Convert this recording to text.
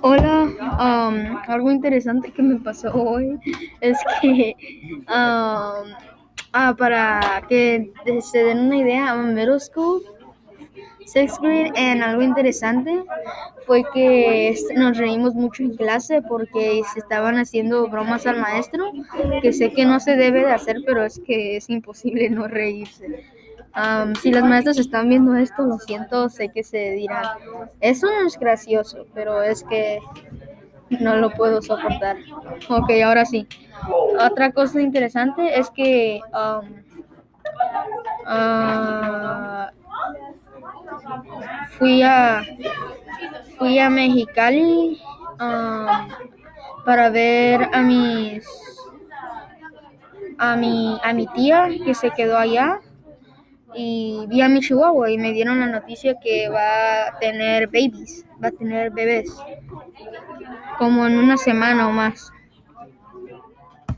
Hola, um, algo interesante que me pasó hoy es que, ah, para que se den una idea, I'm middle school, sixth grade, and algo interesante fue que nos reímos mucho en clase porque se estaban haciendo bromas al maestro, que sé que no se debe de hacer, pero es que es imposible no reírse. Um, si las maestras están viendo esto, lo siento, sé que se dirán, eso no es gracioso, pero es que no lo puedo soportar. Ok, ahora sí. Otra cosa interesante es que um, fui a fui a Mexicali para ver a mis a mi a mi tía que se quedó allá y vi a mi chihuahua y me dieron la noticia que va a tener babies, va a tener bebés como en una semana o más.